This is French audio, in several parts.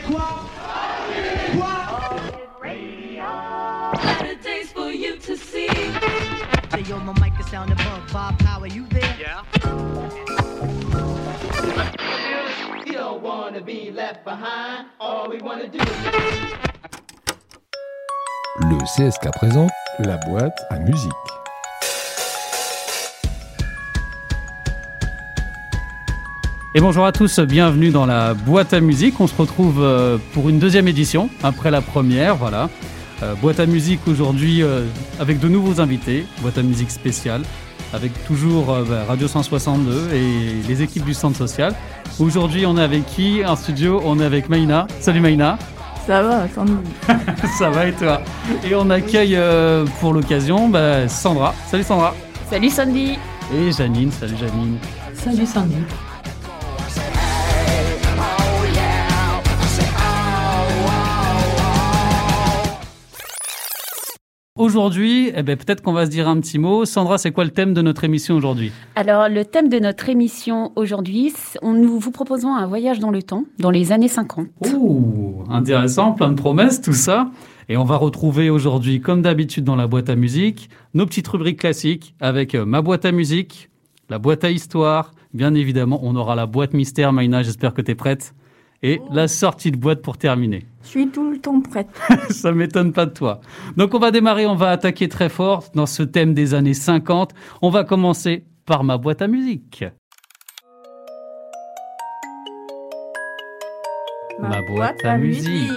quoi Quoi Le CSK présente la boîte à musique. Et bonjour à tous, bienvenue dans la boîte à musique. On se retrouve euh, pour une deuxième édition, après la première, voilà. Euh, boîte à musique aujourd'hui euh, avec de nouveaux invités, boîte à musique spéciale, avec toujours euh, bah, Radio 162 et les équipes du centre social. Aujourd'hui, on est avec qui? En studio, on est avec Maïna. Salut Maïna. Ça va, Sandy. Ça va et toi? Et on accueille pour l'occasion bah, Sandra. Salut Sandra. Salut Sandy. Et Janine. Salut Janine. Salut Sandy. Aujourd'hui, eh ben, peut-être qu'on va se dire un petit mot. Sandra, c'est quoi le thème de notre émission aujourd'hui? Alors, le thème de notre émission aujourd'hui, nous vous proposons un voyage dans le temps, dans les années 50. Ouh, intéressant, plein de promesses, tout ça. Et on va retrouver aujourd'hui, comme d'habitude dans la boîte à musique, nos petites rubriques classiques avec euh, ma boîte à musique, la boîte à histoire. Bien évidemment, on aura la boîte mystère. Maïna, j'espère que tu es prête. Et la sortie de boîte pour terminer. Je suis tout le temps prête. Ça m'étonne pas de toi. Donc on va démarrer, on va attaquer très fort dans ce thème des années 50. On va commencer par ma boîte à musique. Ma boîte à musique.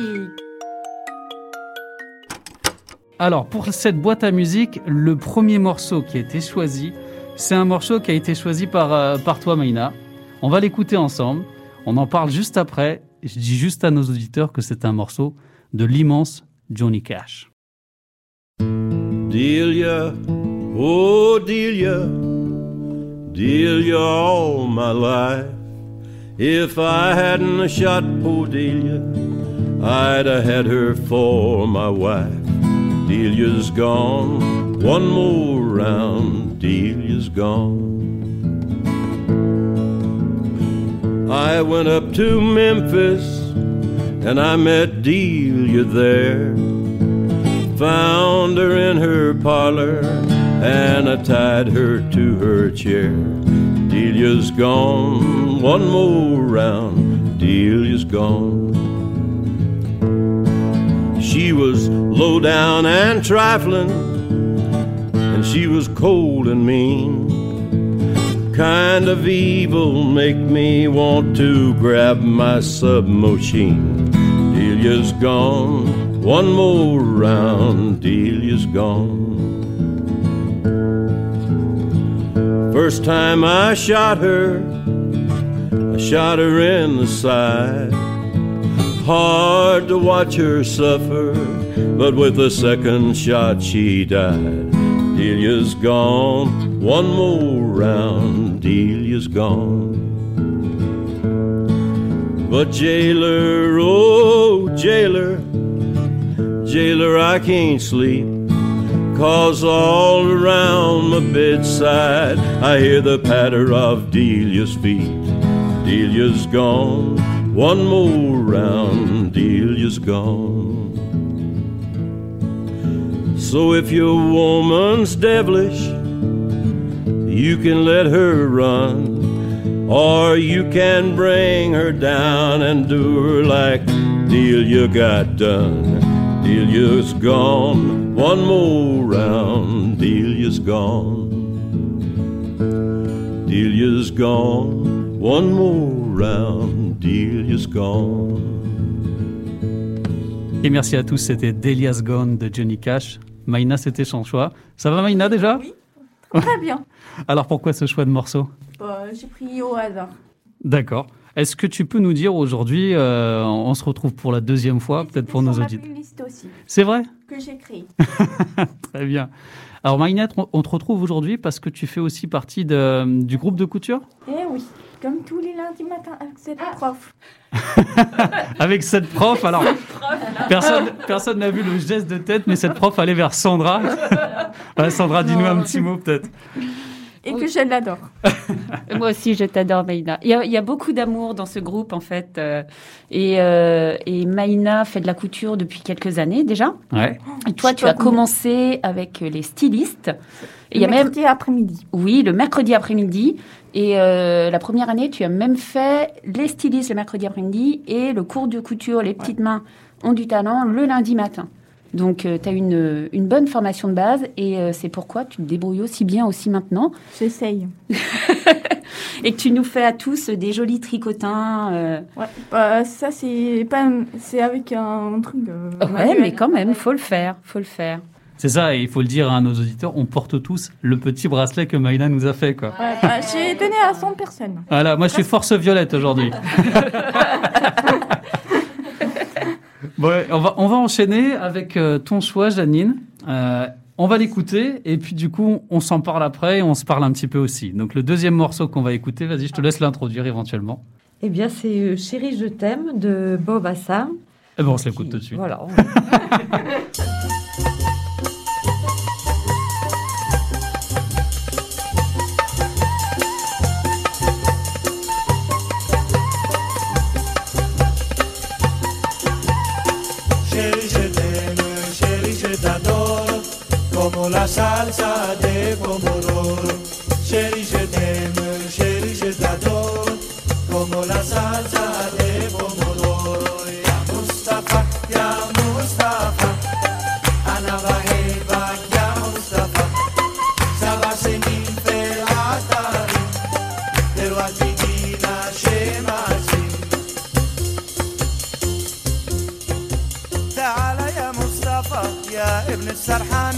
Alors, pour cette boîte à musique, le premier morceau qui a été choisi, c'est un morceau qui a été choisi par, euh, par toi, Maïna. On va l'écouter ensemble. On en parle juste après. Je dis juste à nos auditeurs que c'est un morceau de l'immense Johnny Cash. Delia, oh Delia, Delia all my life. If I hadn't shot poor Delia, I'd have had her for my wife. Delia's gone, one more round, Delia's gone. I went up to Memphis and I met Delia there. Found her in her parlor and I tied her to her chair. Delia's gone, one more round, Delia's gone. She was low down and trifling, and she was cold and mean. Kind of evil make me want to grab my submachine. Delia's gone, one more round, Delia's gone. First time I shot her, I shot her in the side. Hard to watch her suffer, but with the second shot she died. Delia's gone, one more round, Delia's gone. But jailer, oh jailer, jailer, I can't sleep. Cause all around my bedside I hear the patter of Delia's feet. Delia's gone, one more round, Delia's gone. So if your woman's devilish, you can let her run, or you can bring her down and do her like Delia got done. Delia's gone, one more round, Delia's gone. Delia's gone, one more round, Delia's gone. Et merci à tous, c'était Delia's Gone de Johnny Cash. Maïna, c'était son choix. Ça va Maïna déjà Oui. Très bien. Alors pourquoi ce choix de morceau? Bah, J'ai pris au hasard. D'accord. Est-ce que tu peux nous dire aujourd'hui, euh, on se retrouve pour la deuxième fois, peut-être pour nos auditeurs aussi, C'est vrai? Que j'ai créée. Très bien. Alors Maïna, on- on te retrouve aujourd'hui parce que tu fais aussi partie de- du groupe de couture? Eh oui, comme tous les lundis matins avec cette prof. Avec cette prof, alors personne personne n'a vu le geste de tête, mais cette prof allait vers Sandra. Sandra, dis-nous un petit mot peut-être. Et Oui. que je l'adore. Moi aussi, je t'adore, Maïna. Il y, a, il y a beaucoup d'amour dans ce groupe, en fait. euh, et, euh, et Maïna fait de la couture depuis quelques années déjà. Ouais. Et toi, tu as commencé avec les stylistes. Et il y a même, Mercredi après-midi. oui, le mercredi après-midi. Et euh, la première année, tu as même fait les stylistes le mercredi après-midi et le cours de couture, les petites mains ont du talent, le lundi matin. Donc, tu as une, une bonne formation de base et euh, c'est pourquoi tu te débrouilles aussi bien aussi maintenant. J'essaye. Et que tu nous fais à tous des jolis tricotins. euh, Ouais. Bah, ça, c'est pas, un- c'est avec un truc. euh, Ouais, manuel. mais quand même, faut le faire, faut le faire. C'est ça, et il faut le dire à nos auditeurs, on porte tous le petit bracelet que Maïla nous a fait. Quoi. Ouais, bah, j'ai donné à 100 personnes. Voilà, moi je suis force violette aujourd'hui. bon, on, va, on va enchaîner avec euh, ton choix, Janine. Euh, on va l'écouter et puis du coup, on s'en parle après et on se parle un petit peu aussi. Donc le deuxième morceau qu'on va écouter, vas-y, je te laisse l'introduire éventuellement. Eh bien, c'est euh, Chérie, je t'aime de Bob Assam. Et bon, on se l'écoute tout de suite. Voilà. como la salsa de pomodoro. T'aime, chérie, je t'adore, como la salsa de pomodoro. Ya Mustafa, ya Mustafa, Ana Baheba, ya Mustafa, Sabasenin Felatari, Derwatigina Shemasi. تعال يا مصطفى يا ابن السرحان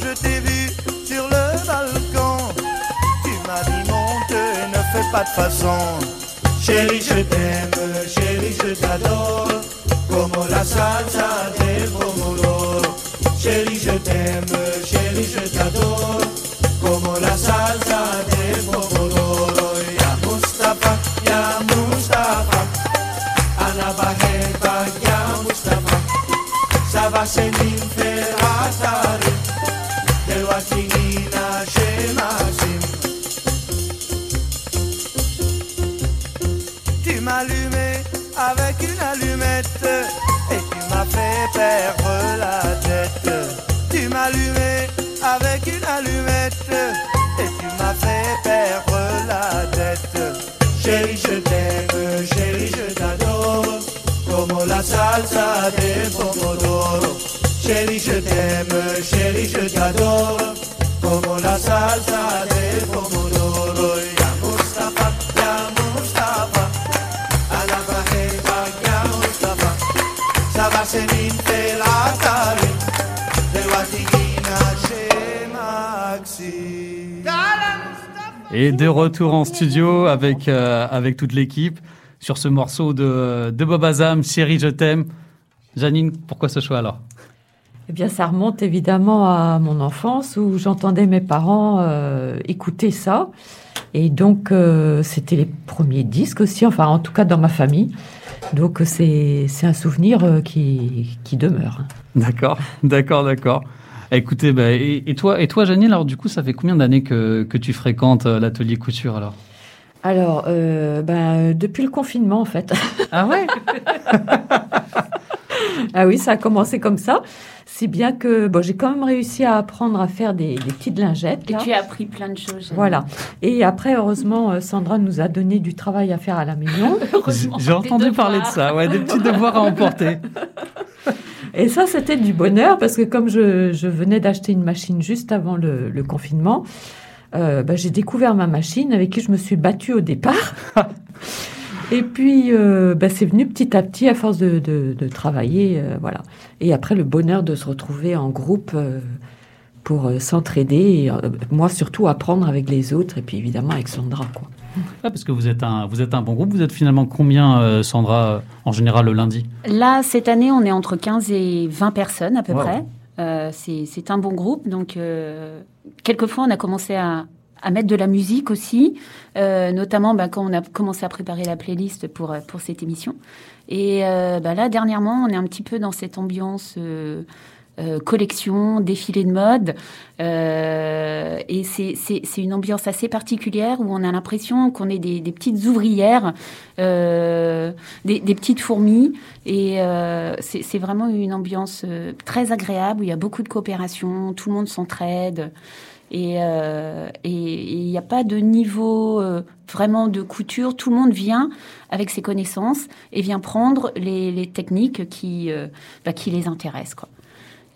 je t'ai vu sur le balcon, tu m'as dit monte et ne fais pas de façon. Chérie, je t'aime, chérie, je t'adore, como la salsa del pomodoro. Chérie, je t'aime, chérie, je t'adore, salsa de pomodoro. Chérie, je t'aime, chérie, je t'adore, como la salsa de pomodoro. Ya Mustafa, ya Mustafa, Ana Baheba, ya Mustafa, Sabasenin Tel Atari, de Watigina Shemaxi. Et de retour en studio avec, euh, avec toute l'équipe sur ce morceau de, de Bob Azam, Chérie, je t'aime. Janine, pourquoi ce choix alors? Eh bien, ça remonte évidemment à mon enfance où j'entendais mes parents euh, écouter ça. Et donc, euh, c'était les premiers disques aussi, enfin, en tout cas dans ma famille. Donc, c'est c'est un souvenir euh, qui, qui demeure. D'accord, d'accord, d'accord. Écoutez, bah, et, et toi, et toi, Janine, alors du coup, ça fait combien d'années que, que tu fréquentes l'atelier couture alors? Alors, euh, ben, depuis le confinement, en fait. Ah ouais? Ah oui, ça a commencé comme ça. Si bien que bon, j'ai quand même réussi à apprendre à faire des, des petites lingettes. Et tu as appris plein de choses. Voilà. Et après, heureusement, euh, Sandra nous a donné du travail à faire à la maison. J'ai entendu parler de ça, ouais, des petits devoirs à emporter. Et ça, c'était du bonheur parce que comme je, je venais d'acheter une machine juste avant le, le confinement, euh, bah, j'ai découvert ma machine avec qui je me suis battue au départ. Et puis, euh, bah, c'est venu petit à petit à force de, de, de travailler, euh, voilà. Et après, le bonheur de se retrouver en groupe euh, pour euh, s'entraider. Et, euh, moi, surtout, apprendre avec les autres. Et puis, évidemment, avec Sandra, quoi. Ah, parce que vous êtes, un, vous êtes un bon groupe. Vous êtes finalement combien, euh, Sandra, en général le lundi? Là, cette année, on est entre 15 et 20 personnes à peu Wow. près. Euh, c'est un bon groupe. Donc, euh, quelquefois, on a commencé à, à mettre de la musique aussi, euh, notamment bah, quand on a commencé à préparer la playlist pour, euh, pour cette émission. Et euh, bah, là, dernièrement, on est un petit peu dans cette ambiance euh, euh, collection, défilé de mode. Euh, et c'est- une ambiance assez particulière où on a l'impression qu'on est des, des petites ouvrières, euh, des, des petites fourmis. Et euh, c'est vraiment une ambiance euh, très agréable où il y a beaucoup de coopération, tout le monde s'entraide. Et euh, il n'y a pas de niveau vraiment de couture. Tout le monde vient avec ses connaissances et vient prendre les, les techniques qui, bah, qui les intéressent. Quoi.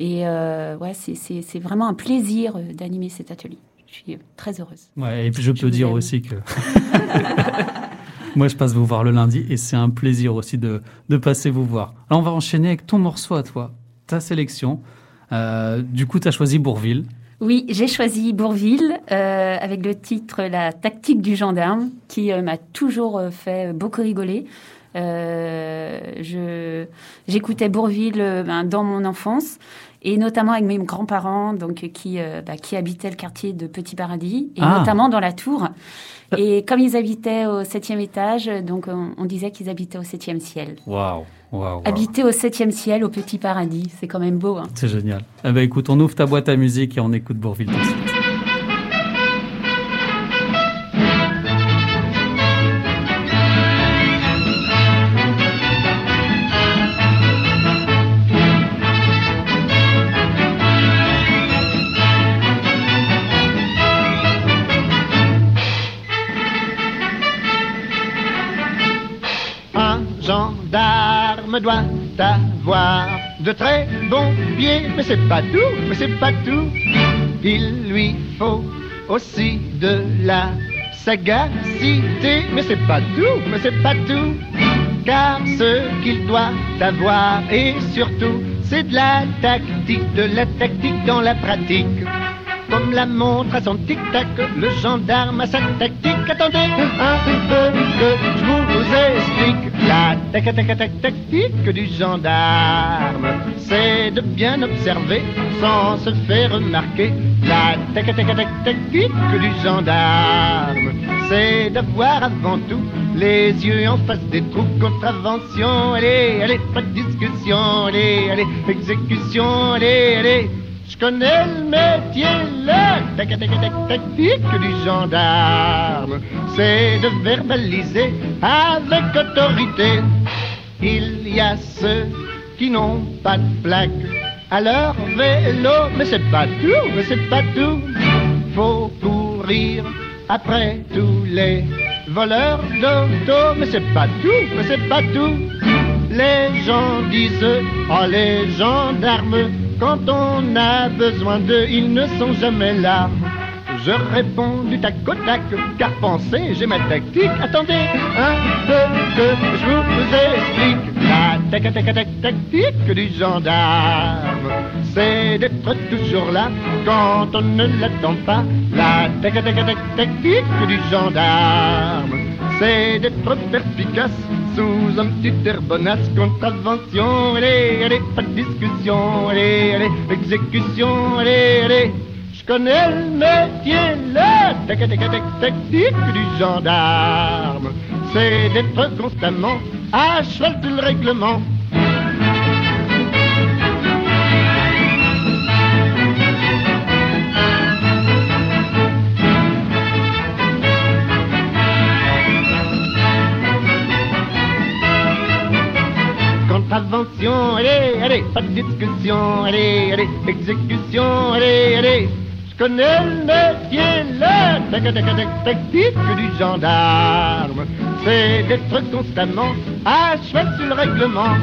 Et euh, ouais, c'est- c'est c'est vraiment un plaisir euh, d'animer cet atelier. Je suis euh, très heureuse. Ouais, et puis je Je peux dire aime. aussi que moi je passe vous voir le lundi et c'est un plaisir aussi de, de passer vous voir. Alors on va enchaîner avec ton morceau à toi, ta sélection. Euh, du coup, tu as choisi Bourville. Oui, j'ai choisi Bourville euh, avec le titre La tactique du gendarme qui euh, m'a toujours fait beaucoup rigoler. Je j'écoutais Bourville ben, dans mon enfance et notamment avec mes grands-parents donc euh, qui euh, bah, qui habitaient le quartier de Petit Paradis et Ah. notamment dans la tour. Et comme ils habitaient au septième étage, donc on, on disait qu'ils habitaient au septième ciel. Waouh, waouh, Habiter au septième ciel, au Petit Paradis, c'est quand même beau. Hein. C'est génial. Eh ben écoute, on ouvre ta boîte à musique et on écoute Bourville tout de suite. Gendarme doit avoir de très bons pieds, mais c'est pas tout, mais c'est pas tout. Il lui faut aussi de la sagacité, mais c'est pas tout, mais c'est pas tout. Car ce qu'il doit avoir, et surtout, c'est de la tactique, de la tactique dans la pratique. Comme la montre à son tic-tac, le gendarme a sa tactique. Attendez un peu que je vous explique. La tac tac tac tactique du gendarme, c'est de bien observer sans se faire remarquer. La tac tac tac tactique du gendarme, c'est d'avoir avant tout les yeux en face des trous. Contravention, allez, allez, pas de discussion, allez, allez, exécution, allez, allez. Je connais le métier, la tac tac tac tactique du gendarme, c'est de verbaliser avec autorité. Il y a ceux qui n'ont pas de plaque à leur vélo, mais c'est pas tout, mais c'est pas tout. Faut courir après tous les voleurs d'auto, mais c'est pas tout, mais c'est pas tout. Les gens disent, oh les gendarmes, quand on a besoin d'eux, ils ne sont jamais là. Je réponds du tac au tac, car pensez, j'ai ma tactique. Attendez un peu que je vous explique. La tac tac tac tactique du gendarme, c'est d'être toujours là quand on ne l'attend pas. La tac tac tac tactique du gendarme, c'est d'être perspicace sous un petit air bonasse. Contravention, allez, allez, pas de discussion, allez, allez, exécution, allez, allez. Je connais le métier, la tac tactique du gendarme, c'est d'être constamment à cheval le règlement. Contravention, allez, allez, pas de discussion, allez, allez, exécution, allez, allez. Je connais le métier, la tac tac tac tactique du gendarme, c'est d'être constamment à cheval sur le règlement.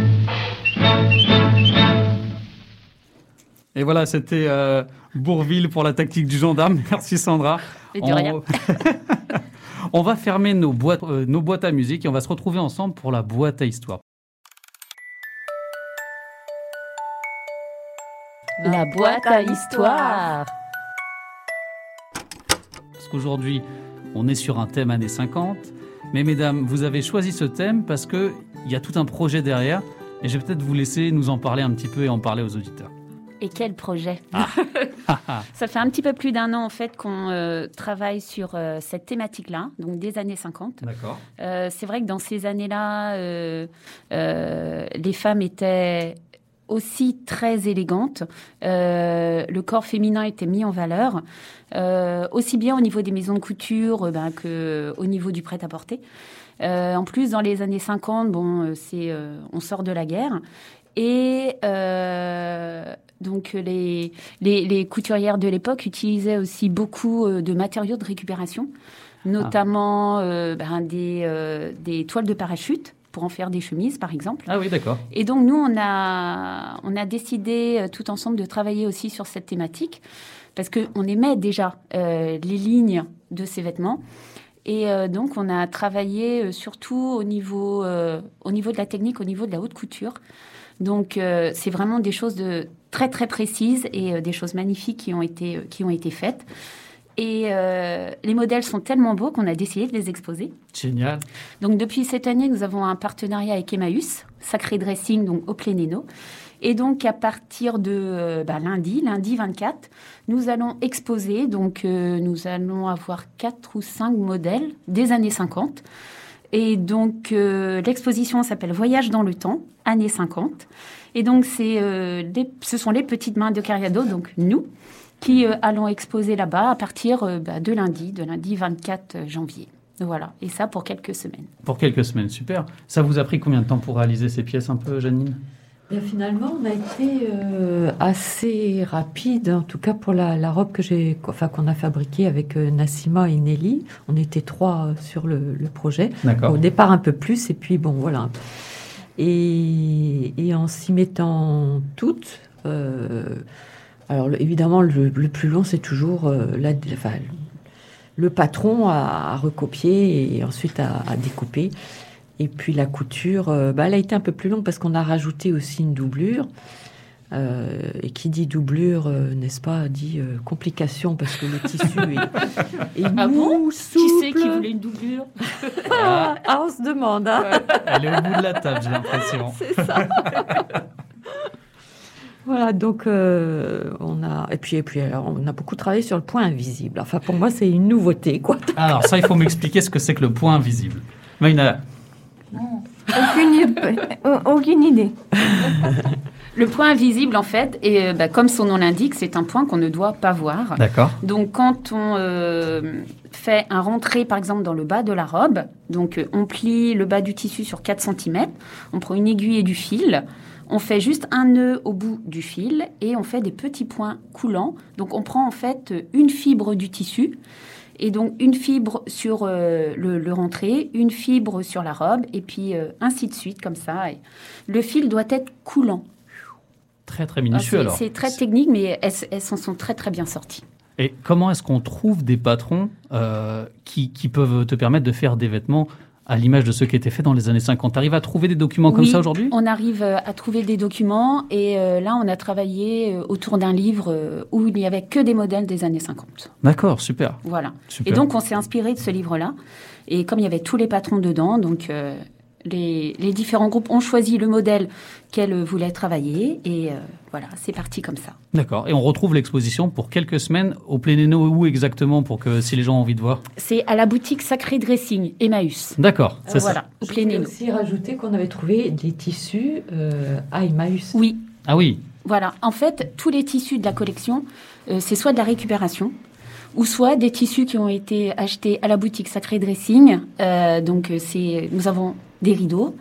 Et voilà, c'était euh, Bourville pour la tactique du gendarme. Merci Sandra. Et de rien. On va fermer nos boîtes, euh, nos boîtes à musique et on va se retrouver ensemble pour la boîte à histoire. La boîte à histoire. Parce qu'aujourd'hui, on est sur un thème années 50. Mais mesdames, vous avez choisi ce thème parce qu'il y a tout un projet derrière. Et je vais peut-être vous laisser nous en parler un petit peu et en parler aux auditeurs. Et quel projet Ça fait un petit peu plus d'un an en fait qu'on euh, travaille sur euh, cette thématique-là, donc des années 50. D'accord. Euh, c'est vrai que dans ces années-là, euh, euh, les femmes étaient aussi très élégantes. Euh, le corps féminin était mis en valeur, euh, aussi bien au niveau des maisons de couture euh, ben, que au niveau du prêt-à-porter. Euh, en plus, dans les années 50, bon, c'est, on sort de la guerre. Et donc les, les, les couturières de l'époque utilisaient aussi beaucoup de matériaux de récupération, notamment euh, ben, des, des toiles de parachute pour en faire des chemises, par exemple. Ah oui, d'accord. Et donc nous, on a, on a décidé euh, tout ensemble de travailler aussi sur cette thématique parce qu'on aimait déjà euh, les lignes de ces vêtements. Et euh, donc, on a travaillé surtout au niveau, euh, au niveau de la technique, au niveau de la haute couture. Donc, c'est vraiment des choses de très très précises et des choses magnifiques qui ont été, qui ont été faites. Et euh, les modèles sont tellement beaux qu'on a décidé de les exposer. Génial. Donc depuis cette année, nous avons un partenariat avec Emmaüs, Sacré Dressing, donc au Plénéno. Et donc à partir de euh, bah, lundi, lundi 24, nous allons exposer. Donc euh, nous allons avoir quatre ou cinq modèles des années 50. Et donc euh, l'exposition s'appelle Voyage dans le temps, années 50. Et donc c'est, ce sont les petites mains de Cariado, donc nous, qui euh, allons exposer là-bas à partir euh, bah, de lundi, de lundi 24 janvier. Voilà, et ça pour quelques semaines. Pour quelques semaines, super. Ça vous a pris combien de temps pour réaliser ces pièces un peu, Janine? Bien, finalement, on a été euh, assez rapide, en tout cas pour la, la robe que j'ai, enfin qu'on a fabriquée avec euh, Nassima et Nelly. On était trois euh, sur le, le projet. D'accord. Au départ un peu plus, et puis bon, voilà. Et, et en s'y mettant toutes, euh, alors évidemment, le, le plus long, c'est toujours euh, la, enfin, le patron à, à recopier et ensuite à, à découper. Et puis la couture, euh, bah, elle a été un peu plus longue parce qu'on a rajouté aussi une doublure. Euh, et qui dit doublure, euh, n'est-ce pas, dit euh, complication parce que le tissu est, est Ah bon mou, Qui c'est qui souple. voulait une doublure Ah, ah, on se demande. hein. Elle est au bout de la table, j'ai l'impression. C'est ça. voilà, donc euh, on a et puis et puis alors, on a beaucoup travaillé sur le point invisible. Enfin pour moi c'est une nouveauté quoi. Alors ça, il faut m'expliquer ce que c'est que le point invisible. Maïna, Aucune, idée- aucune idée. Le point invisible, en fait, et euh, bah, comme son nom l'indique, c'est un point qu'on ne doit pas voir. d'accord. Donc, quand on euh, fait un rentré, par exemple, dans le bas de la robe, donc euh, on plie le bas du tissu sur 4 cm, on prend une aiguille et du fil, on fait juste un nœud au bout du fil et on fait des petits points coulants. Donc, on prend en fait une fibre du tissu et donc une fibre sur euh, le, le rentré, une fibre sur la robe et puis euh, ainsi de suite, comme ça. Et le fil doit être coulant. Très très minutieux c'est- alors. C'est très technique, mais elles, elles s'en sont très très bien sorties. Et comment est-ce qu'on trouve des patrons euh, qui, qui peuvent te permettre de faire des vêtements à l'image de ceux qui étaient faits dans les années 50 Tu arrives à trouver des documents comme ça aujourd'hui? On arrive euh, à trouver des documents et euh, là, on a travaillé euh, autour d'un livre euh, où il n'y avait que des modèles des années 50. D'accord, super. Voilà. super. Et donc, on s'est inspiré de ce livre-là. Et comme il y avait tous les patrons dedans, donc euh, les, les différents groupes ont choisi le modèle qu'elles voulaient travailler. Et euh, voilà, c'est parti comme ça. D'accord. Et on retrouve l'exposition pour quelques semaines au Plénéno où exactement pour que si les gens ont envie de voir? C'est à la boutique Sacré Dressing, Emmaüs. D'accord, c'est ça. Voilà, au Je Plénéno. aussi rajouter qu'on avait trouvé des tissus euh, à Emmaüs. Oui, Ah oui, Voilà, en fait, tous les tissus de la collection, euh, c'est soit de la récupération, ou soit des tissus qui ont été achetés à la boutique Sacré Dressing. Euh, donc, euh, c'est, nous avons des rideaux.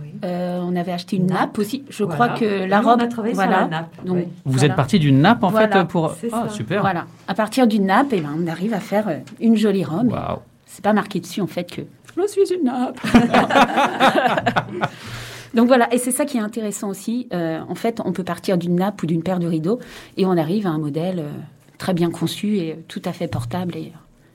Oui. Euh, on avait acheté une Nappe. nappe aussi. Je Voilà. crois que la nous, robe. On a travaillé voilà. sur la nappe. Donc, oui. vous voilà. êtes parti d'une nappe en Voilà, fait pour. Ah super. Voilà. À partir d'une nappe, eh ben, on arrive à faire euh, une jolie robe. Waouh. C'est pas marqué dessus en fait que je suis une nappe. Donc voilà, et c'est ça qui est intéressant aussi. Euh, en fait, on peut partir d'une nappe ou d'une paire de rideaux et on arrive à un modèle euh, très bien conçu et tout à fait portable et,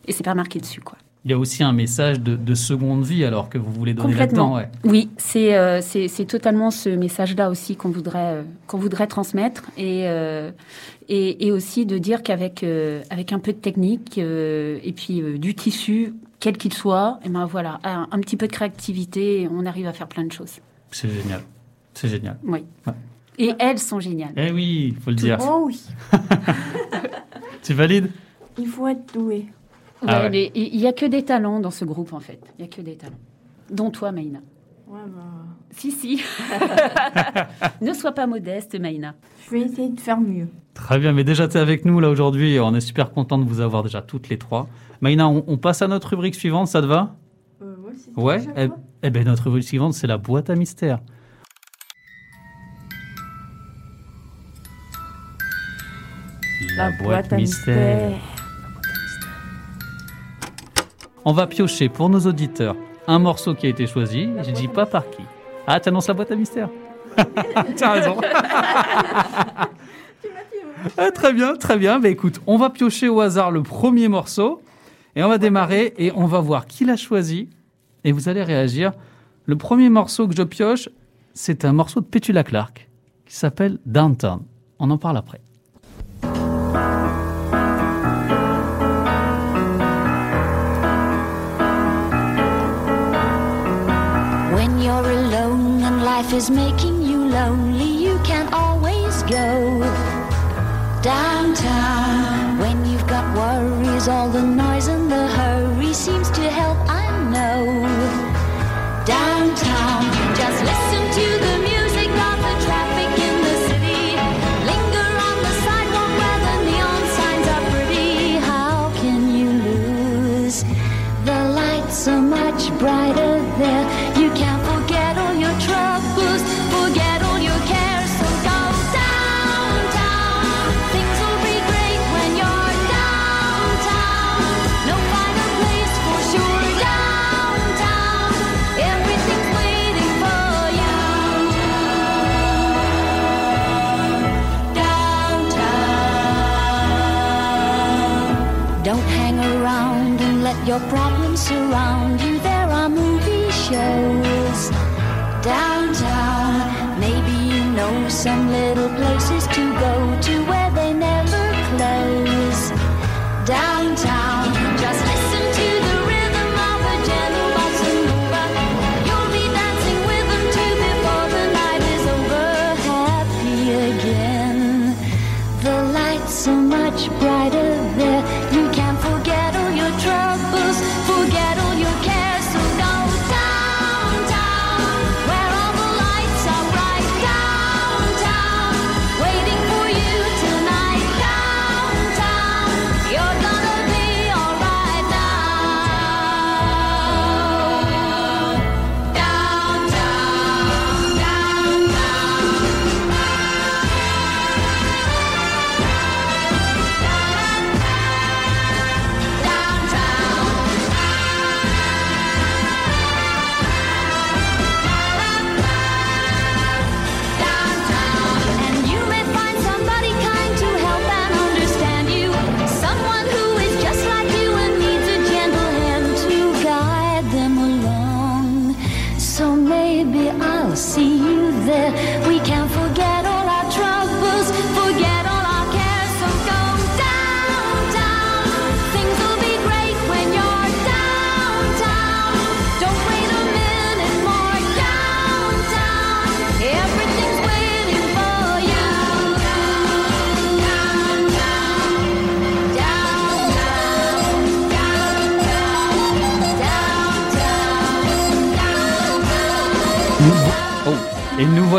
et c'est pas marqué dessus quoi. Il y a aussi un message de, de seconde vie alors que vous voulez donner Complètement. Ouais. Oui, c'est euh, c'est totalement ce message-là aussi qu'on voudrait euh, qu'on voudrait transmettre et euh, et, et aussi de dire qu'avec euh, avec un peu de technique euh, et puis euh, du tissu quel qu'il soit, et ben voilà, un, un petit peu de créativité, on arrive à faire plein de choses. C'est génial. C'est génial. Oui. Ouais. Et elles sont géniales. Eh oui, il faut le dire. Oh oui, Tu valides? Il faut être doué. Ah Ouais, mais Il y a que des talents dans ce groupe en fait. Il y a que des talents. Dont toi, Maïna. Ouais, bah, Si, si. ne sois pas modeste, Maïna. je vais essayer de faire mieux. Très bien, mais déjà tu es avec nous là aujourd'hui et on est super content de vous avoir déjà toutes les trois. Maïna, on, on passe à notre rubrique suivante, ça te va? Euh, ouais, c'est Ouais eh, eh ben notre rubrique suivante, c'est la boîte à mystère. La boîte à mystère. On va piocher pour nos auditeurs un morceau qui a été choisi. Je dis pas par qui. Ah, tu annonces la boîte à mystère T'as raison. Ah, très bien, très bien. Bah, écoute, on va piocher au hasard le premier morceau et on va démarrer et on va voir qui l'a choisi et vous allez réagir. Le premier morceau que je pioche, c'est un morceau de Petula Clark qui s'appelle Downtown. On en parle après. You're alone and life is making you lonely, you can always go downtown. When you've got worries, all the noise and the hurry seems to help, I know. Downtown, just listen to the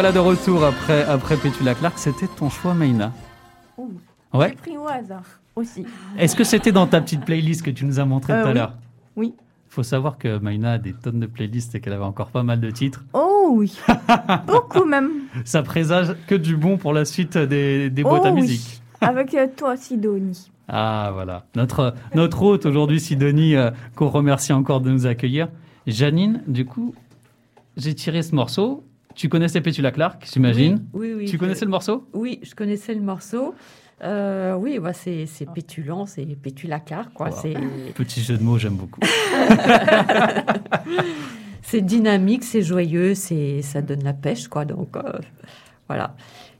voilà de retour après, après Petula Clark. C'était ton choix, Maïna Oh, Ouais. J'ai pris au hasard aussi. Est-ce que c'était dans ta petite playlist que tu nous as montré Euh, tout à l'heure? Oui. Il faut savoir que Maïna a des tonnes de playlists et qu'elle avait encore pas mal de titres. Oh oui, beaucoup même. Ça présage que du bon pour la suite des, des boîtes oh à oui. musique. Avec euh, toi, Sidonie. Ah voilà, notre, notre hôte aujourd'hui, Sidonie, euh, qu'on remercie encore de nous accueillir. Janine, du coup, j'ai tiré ce morceau. Tu connaissais Petula Clark, j'imagine Oui, oui. oui, Tu je- connaissais le morceau? Oui, je connaissais le morceau. Euh, oui, bah, c'est pétulant, c'est pétulacar, quoi. Wow. C'est Petit jeu de mots, j'aime beaucoup. c'est dynamique, c'est joyeux, ça donne la pêche, quoi. Donc euh, voilà.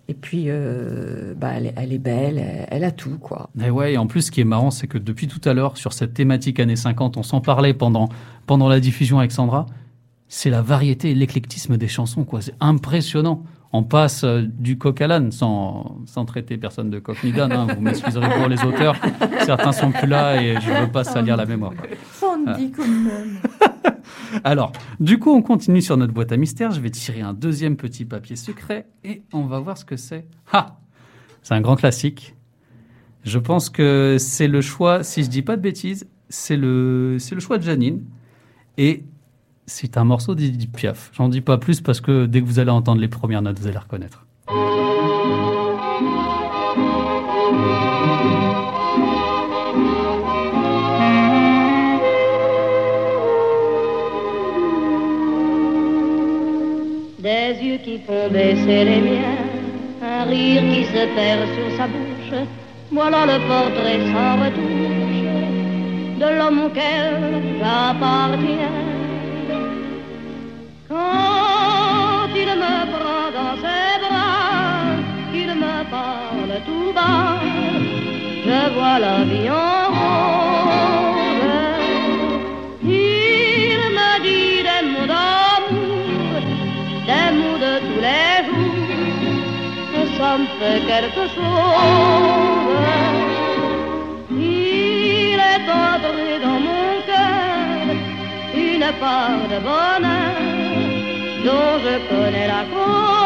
Et puis, euh, bah, elle, est- elle est belle, elle, elle a tout, quoi. Et ouais, et en plus, ce qui est marrant, c'est que depuis tout à l'heure, sur cette thématique années 50, on s'en parlait pendant, pendant la diffusion avec Sandra, c'est la variété et l'éclectisme des chansons, quoi. C'est impressionnant. On passe euh, du coq à l'âne, sans, sans traiter personne de coq ni d'âne. hein. Vous m'excuserez pour les auteurs. Certains sont plus là et je ne veux pas salir la mémoire. quoi. Ça, on Ah. quand même. Alors, du coup, on continue sur notre boîte à mystère. Je vais tirer un deuxième petit papier secret et on va voir ce que c'est. Ah C'est un grand classique. Je pense que c'est le choix, si je dis pas de bêtises, c'est le, c'est le choix de Janine. Et c'est un morceau d'Edith Piaf. J'en dis pas plus parce que dès que vous allez entendre les premières notes, vous allez reconnaître. Des yeux qui font baisser les miens, un rire qui se perd sur sa bouche. Voilà le portrait sans retouche de l'homme auquel j'appartiens. La vie en. Il me dit des mots d'amour, des mots de tous les jours, et ça me fait quelque chose. Il est entré dans mon cœur une part de bonheur dont je connais la cause.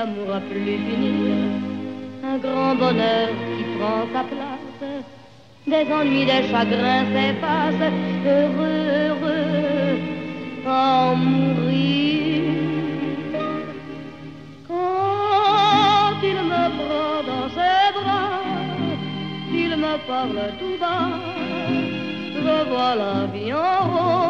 D'amour à plus finir, un grand bonheur qui prend sa place, des ennuis, des chagrins s'effacent, heureux, heureux, en mourir. Quand il me prend dans ses bras, qu'il me parle tout bas, je vois la vie en rose.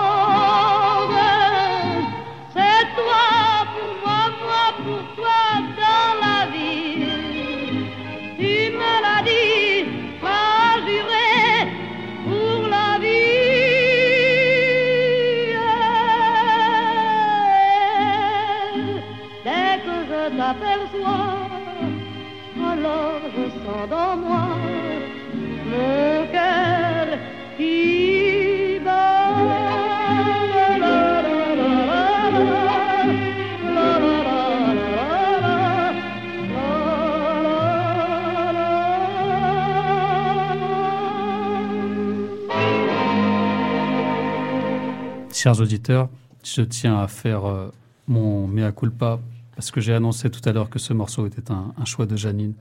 Chers auditeurs, je tiens à faire euh, mon mea culpa parce que j'ai annoncé tout à l'heure que ce morceau était un, un choix de Janine.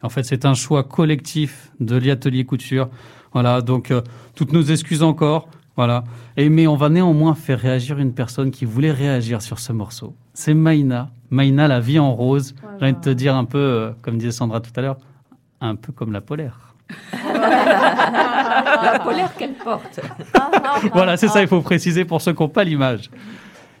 En fait, c'est un choix collectif de l'atelier couture. Voilà, donc euh, toutes nos excuses encore. Voilà. Et, mais on va néanmoins faire réagir une personne qui voulait réagir sur ce morceau. C'est Maïna. Maïna, la vie en rose. J'ai envie de te dire un peu, euh, comme disait Sandra tout à l'heure, un peu comme la polaire. La polaire qu'elle porte. Voilà, c'est ça, il faut préciser pour ceux qui n'ont pas l'image.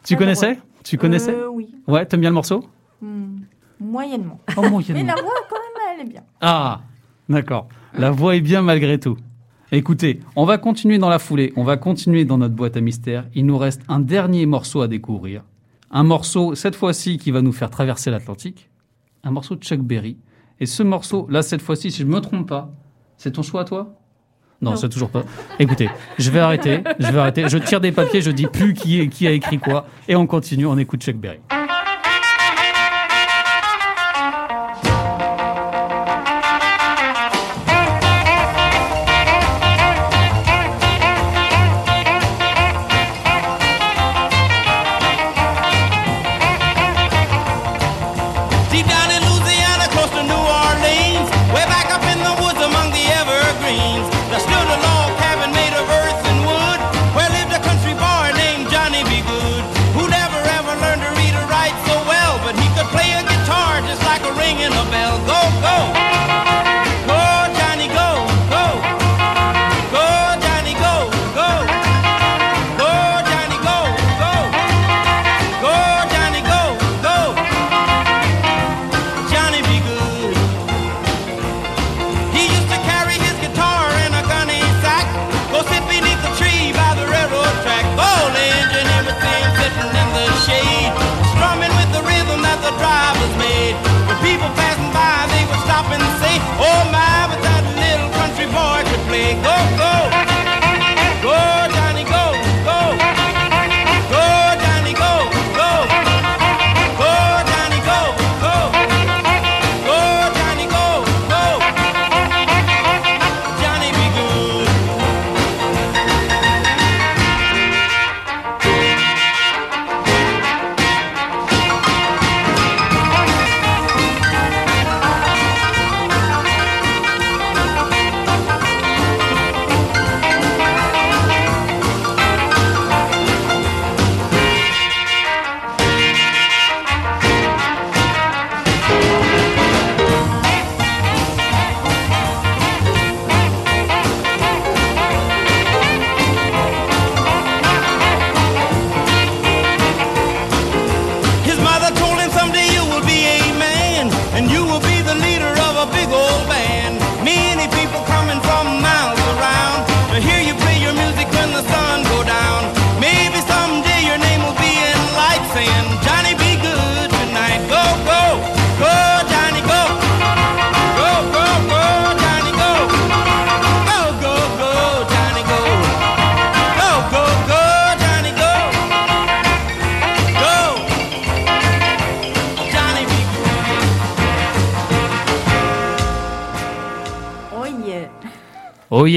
Tu connaissais Tu connaissais Euh, Oui, Ouais, t'aimes bien le morceau Hmm, moyennement. Oh, Mais moyennement. la voix, quand même, elle est bien. Ah, d'accord. La voix est bien malgré tout. Écoutez, on va continuer dans la foulée, on va continuer dans notre boîte à mystères. Il nous reste un dernier morceau à découvrir. Un morceau, cette fois-ci, qui va nous faire traverser l'Atlantique. Un morceau de Chuck Berry. Et ce morceau, là, cette fois-ci, si je ne me trompe pas, c'est ton choix, toi? Non, Non. c'est toujours pas. Écoutez, je vais arrêter. Je vais arrêter. Je tire des papiers, je dis plus qui, est- qui a écrit quoi. Et on continue, on écoute Chuck Berry.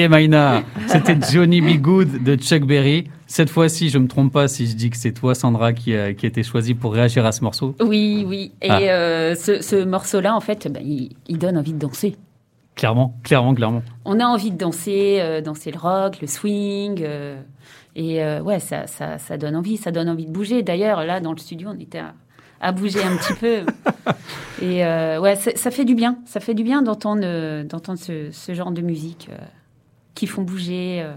Maïna C'était Johnny B. Good de Chuck Berry. Cette fois-ci, je me trompe pas si je dis que c'est toi, Sandra, qui a, qui a été choisie pour réagir à ce morceau. Oui, oui. Et Ah. euh, ce, ce morceau-là, en fait, bah, il, il donne envie de danser. Clairement, clairement, clairement. On a envie de danser, euh, danser le rock, le swing. euh, et euh, ouais, ça, ça, ça donne envie, ça donne envie de bouger. D'ailleurs, là, dans le studio, on était à, à bouger un petit peu. Et euh, ouais, ça fait du bien. Ça fait du bien d'entendre, euh, d'entendre ce, ce genre de musique euh, qui font bouger. euh.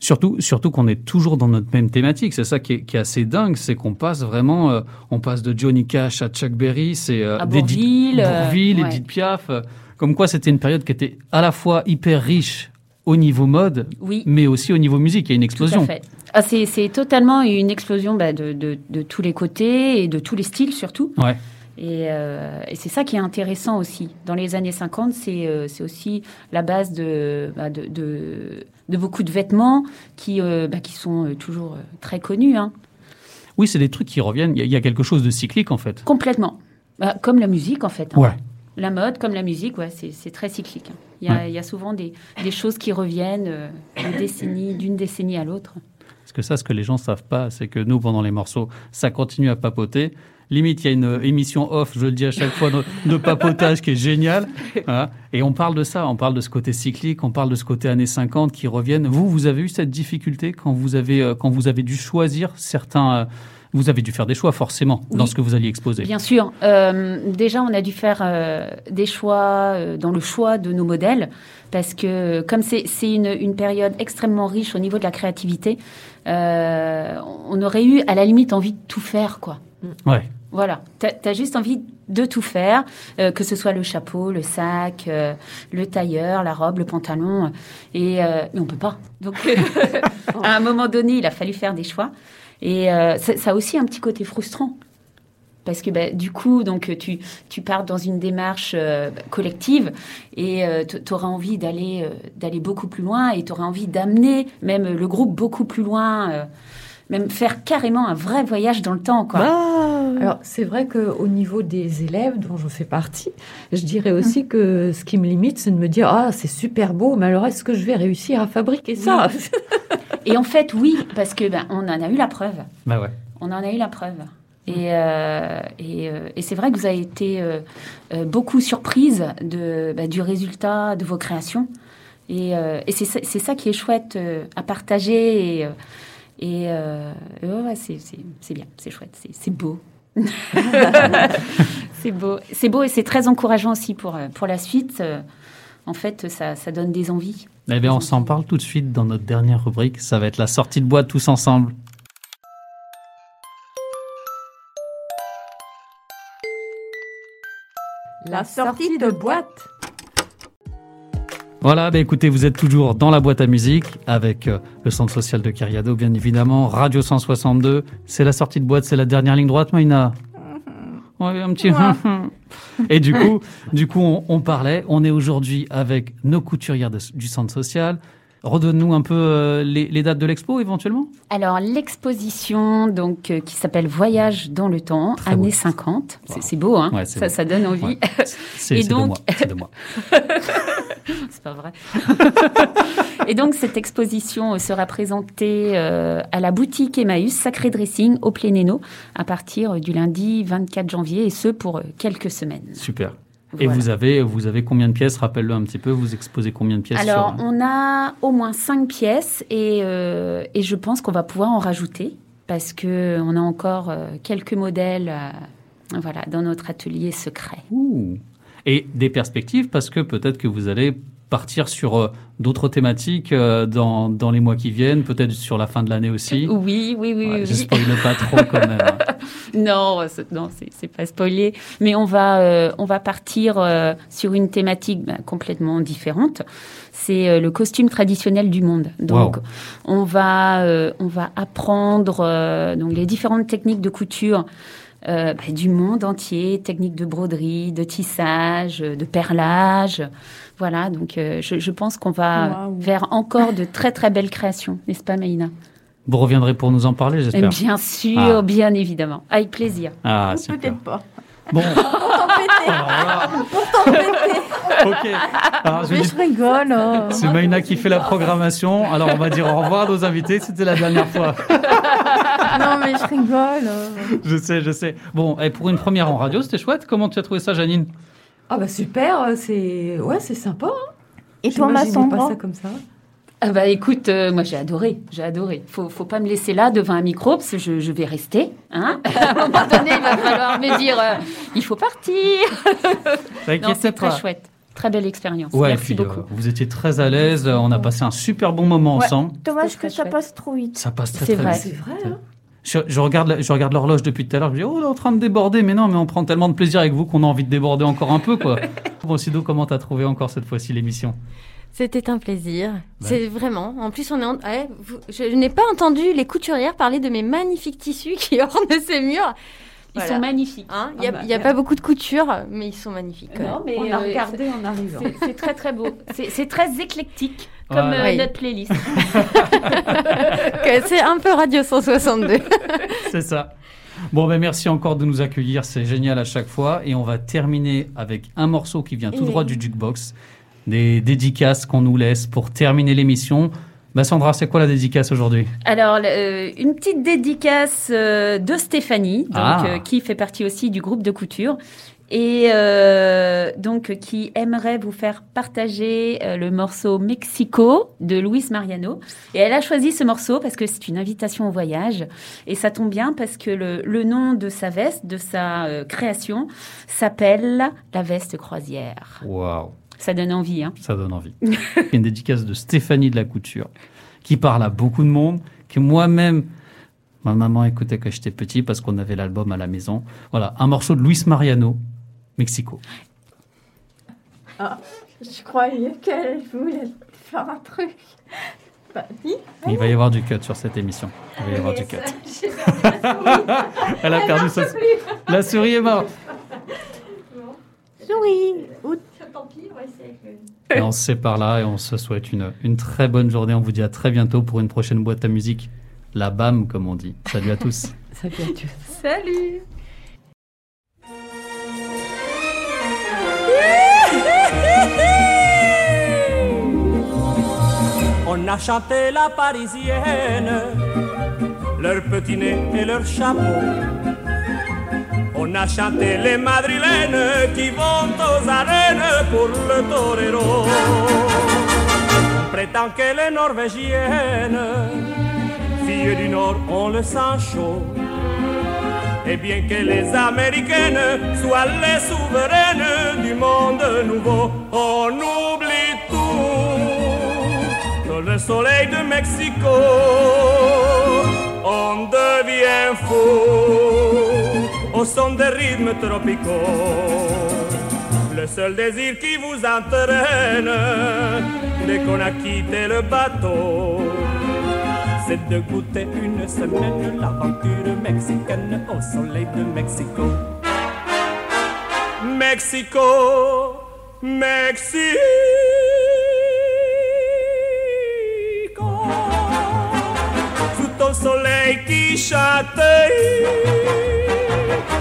Surtout, surtout qu'on est toujours dans notre même thématique. C'est ça qui est, qui est assez dingue, c'est qu'on passe vraiment, euh, on passe de Johnny Cash à Chuck Berry, c'est euh, À d'Edith- Bourvil, euh, ouais. Edith Piaf. euh, comme quoi, c'était une période qui était à la fois hyper riche au niveau mode, Oui. mais aussi au niveau musique. Il y a une explosion. Ah, c'est, c'est totalement une explosion bah, de, de, de tous les côtés et de tous les styles surtout. Ouais. Et, euh, et c'est ça qui est intéressant aussi. Dans les années 50, c'est, euh, c'est aussi la base de, bah, de, de, de beaucoup de vêtements qui, euh, bah, qui sont toujours très connus. hein. Oui, c'est des trucs qui reviennent. Il y a- il y, a quelque chose de cyclique en fait. Complètement. Bah, comme la musique en fait. hein. Ouais. La mode, comme la musique, ouais, c'est, très cyclique. hein. Il y a, Ouais. il y a souvent des, des choses qui reviennent d'une décennie à l'autre. Parce que ça, ce que les gens savent pas, c'est que nous, pendant les morceaux, ça continue à papoter. Limite, il y a une émission off, je le dis à chaque fois, de, papotage qui est génial. Voilà. Et on parle de ça, on parle de ce côté cyclique, on parle de ce côté années 50 qui reviennent. Vous, vous avez eu cette difficulté quand vous avez, euh, quand vous avez dû choisir certains. euh, vous avez dû faire des choix forcément dans ce que vous alliez exposer. Bien sûr. Euh, déjà, on a dû faire euh, des choix euh, dans le choix de nos modèles, parce que comme c'est c'est une, une période extrêmement riche au niveau de la créativité, euh, on aurait eu à la limite envie de tout faire, quoi. Ouais. Voilà, tu as, juste envie de tout faire, euh, que ce soit le chapeau, le sac, euh, le tailleur, la robe, le pantalon, et euh, mais on peut pas. Donc, à un moment donné, il a fallu faire des choix, et euh, ça, ça a aussi un petit côté frustrant. Parce que bah, du coup, donc tu, tu pars dans une démarche euh, collective et tu auras envie d'aller euh, d'aller beaucoup plus loin et tu auras envie d'amener même le groupe beaucoup plus loin, euh, même faire carrément un vrai voyage dans le temps. Quoi. Alors, c'est vrai qu'au niveau des élèves dont je fais partie, je dirais aussi que ce qui me limite, c'est de me dire Ah, c'est super beau, mais alors est-ce que je vais réussir à fabriquer ça? Et en fait, oui, parce que ben, on en a eu la preuve. Bah ouais. On en a eu la preuve. Et, euh, et, euh, et c'est vrai que vous avez été euh, euh, beaucoup surprise de, bah, du résultat de vos créations. Et, euh, et c'est ça- c'est ça qui est chouette euh, à partager. Et, euh, et euh, ouais, ouais, c'est c'est- c'est bien, c'est chouette, c'est c'est beau. c'est beau. C'est beau et c'est très encourageant aussi pour, euh, pour la suite. Euh, En fait, ça, ça donne des envies. Eh bien, on s'en parle tout de suite dans notre dernière rubrique. Ça va être la sortie de boîte tous ensemble. La sortie de boîte. Voilà, bah écoutez, vous êtes toujours dans la boîte à musique avec euh, le centre social de Cariado, bien évidemment, Radio 162. C'est la sortie de boîte, c'est la dernière ligne droite, Maïna. Ouais, un petit. Et du coup, du coup, on, on parlait. On est aujourd'hui avec nos couturières de- du centre social. Redonne-nous un peu euh, les, les dates de l'expo, éventuellement? Alors, l'exposition donc euh, qui s'appelle Voyage dans le temps, Très années beau. 50. C'est Wow. C'est beau, hein Ouais, ça, beau. ça donne envie. Ouais. C'est de donc- moi. C'est de moi. C'est pas vrai. Et donc, cette exposition sera présentée euh, à la boutique Emmaüs Sacré Dressing au Plénéno à partir du lundi 24 janvier et ce pour quelques semaines. Super. Et vous avez, vous avez combien de pièces? Rappelle-le un petit peu. Vous exposez combien de pièces Alors, sur- on a au moins cinq pièces et, euh, et je pense qu'on va pouvoir en rajouter parce que on a encore euh, quelques modèles euh, voilà, dans notre atelier secret. Ouh. Et des perspectives parce que peut-être que vous allez partir sur euh, d'autres thématiques euh, dans, dans les mois qui viennent, peut-être sur la fin de l'année aussi. Oui, oui, oui. Ouais, oui, Je spoile pas trop quand même. hein. Non, non, c'est pas spoilé, mais on va euh, on va partir euh, sur une thématique bah, complètement différente. C'est euh, le costume traditionnel du monde. Donc Wow. on va euh, on va apprendre euh, donc les différentes techniques de couture. Euh, bah, du monde entier, techniques de broderie, de tissage, euh, de perlage, voilà. Donc, euh, je, je pense qu'on va vers encore de très très belles créations, n'est-ce pas, Maïna Vous reviendrez pour nous en parler, Et j'espère. Bien sûr, Ah. bien évidemment, avec plaisir. Ah, peut-être pas. Bon, là, T'embêter. ok. Alors, je Mais dis- je rigole. oh. c'est Maïna qui fait la programmation. Alors, on va dire au revoir à nos invités. C'était la dernière fois. Non, mais je rigole. oh. Je sais, je sais. Bon, et pour une première en radio, c'était chouette. Comment tu as trouvé ça, Janine? Ah bah super, c'est ouais, c'est sympa. hein. Et toi, ma J'imaginais pas ça comme ça. Ah bah écoute, euh, moi j'ai adoré, j'ai adoré. Faut, faut pas me laisser là devant un micro parce que je, je vais rester. Hein à un moment donné, il va falloir me dire, euh, il faut partir. Non, c'est très chouette, très belle expérience. Ouais, et Merci puis, euh, beaucoup. vous étiez très à l'aise. On a passé un super bon moment Ouais. ensemble. Dommage que ça chouette. passe trop vite? Ça passe très C'est très vrai. vite. C'est vrai. hein. Je, je regarde, je regarde l'horloge depuis tout à l'heure. Je dis, oh, on est en train de déborder. Mais non, mais on prend tellement de plaisir avec vous qu'on a envie de déborder encore un peu, quoi. bon, Sido, comment t'as trouvé encore cette fois-ci l'émission? C'était un plaisir. C'est vraiment. En plus, on est. en- ouais, vous- je, je n'ai pas entendu les couturières parler de mes magnifiques tissus qui ornent ces murs. Ils Voilà. sont magnifiques. Hein, Il n'y a, Ah bah, a merde. pas beaucoup de couture, mais ils sont magnifiques. Non, mais On a euh, regardé en arrivant. c'est- très très beau. C'est très éclectique comme Voilà. euh, Oui. notre playlist. C'est un peu Radio 162. C'est ça. Bon, ben merci encore de nous accueillir. C'est génial à chaque fois. Et on va terminer avec un morceau qui vient tout droit du jukebox. Des dédicaces qu'on nous laisse pour terminer l'émission. Bah, Sandra, c'est quoi la dédicace aujourd'hui? Alors, euh, une petite dédicace euh, de Stéphanie, donc, Ah. euh, qui fait partie aussi du groupe de couture. Et euh, donc, qui aimerait vous faire partager euh, le morceau Mexico de Luis Mariano. Et elle a choisi ce morceau parce que c'est une invitation au voyage. Et ça tombe bien parce que le, le nom de sa veste, de sa euh, création, s'appelle la veste croisière. Waouh Ça donne envie, hein Ça donne envie. une dédicace de Stéphanie de la Couture, qui parle à beaucoup de monde, que moi-même, ma maman écoutait quand j'étais petit parce qu'on avait l'album à la maison. Voilà, un morceau de Luis Mariano, Mexico. Je croyais qu'elle voulait faire un truc. Bah, dis. Il va y avoir du cut sur cette émission. Il va y avoir du cut. Elle a perdu sa... La souris est morte. Souris. Tant pis, Et on se sépare là et on se souhaite une, une très bonne journée. On vous dit à très bientôt pour une prochaine boîte à musique. La BAM, comme on dit. Salut à tous. Salut à tous. Salut a chanté la parisienne, leur petit nez et leur chapeau. On a chanté les madrilènes qui vont aux arènes pour le torero. Prétend que les norvégiennes, filles du Nord, ont le sang chaud. Et bien que les américaines soient les souveraines du monde nouveau, on tout. Dans le soleil de Mexico, on devient fou au son des rythmes tropicaux. Le seul désir qui vous entraîne dès qu'on a quitté le bateau, c'est de goûter une semaine l'aventure mexicaine au soleil de Mexico. Mexico, Mexico, soleil qui châtaille,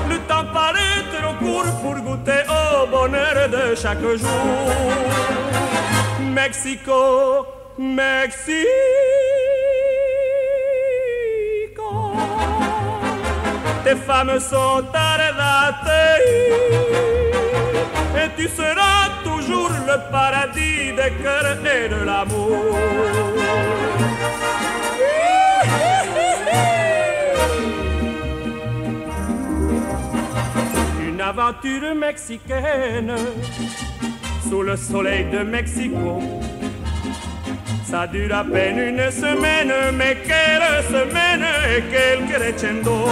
le temps paraît trop court pour goûter au bonheur de chaque jour. Mexico, Mexico. Tes femmes sont arrêtées et tu seras toujours le paradis des cœurs et de l'amour. Une aventure mexicaine sous le soleil de Mexico. Ça dure à peine une semaine, mais quelle semaine et quel crescendo.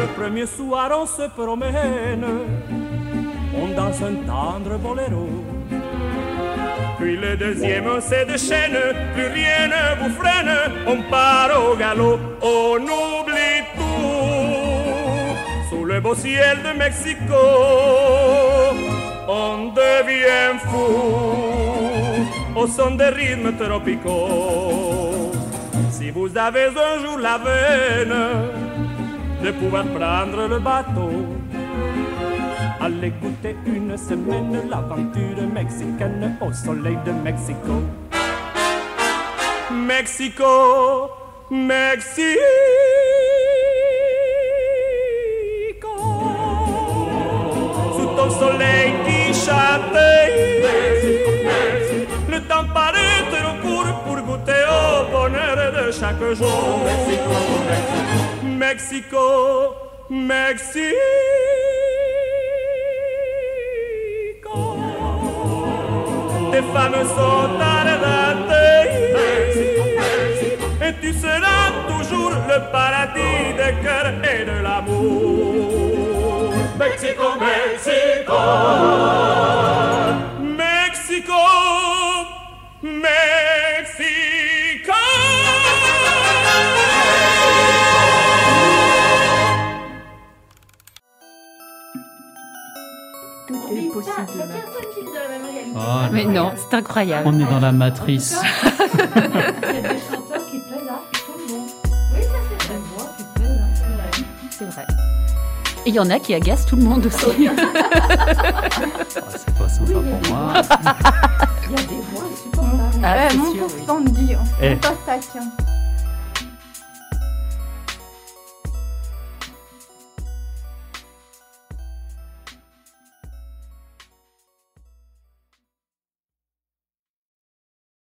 Le premier soir on se promène, on danse un tendre boléro. Puis le deuxième on se déchaîne, plus rien ne vous freine, on part au galop, on oublie tout. Sous le beau ciel de Mexico, on devient fou au son des rythmes tropicaux. Si vous avez un jour la veine de pouvoir prendre le bateau, allez goûter une semaine l'aventure mexicaine au soleil de Mexico. Mexico, Mexico. Sous ton soleil qui châtaille, le temps paraît trop court pour goûter au bonheur de chaque jour. Mexico, Mexico. Tes femmes sont arrêtées et tu seras toujours le paradis des cœurs et de l'amour. Mexico, Mexico, Mexico, Mexico. Tout est possible. personne qui vit dans la même réalité. Oh là Mais non, c'est incroyable. On est dans la matrice. Il y a des chanteurs qui plaisent à tout le monde. Oui, ça c'est vrai. Des voix qui plaisent à tout le monde. C'est vrai. Et il y en a qui agacent tout le monde aussi. Ah, c'est pas sympa pour moi. Il y a des voix insupportables. Ah, Ouais, c'est mon sûr, pauvre oui. Sandy, on Eh.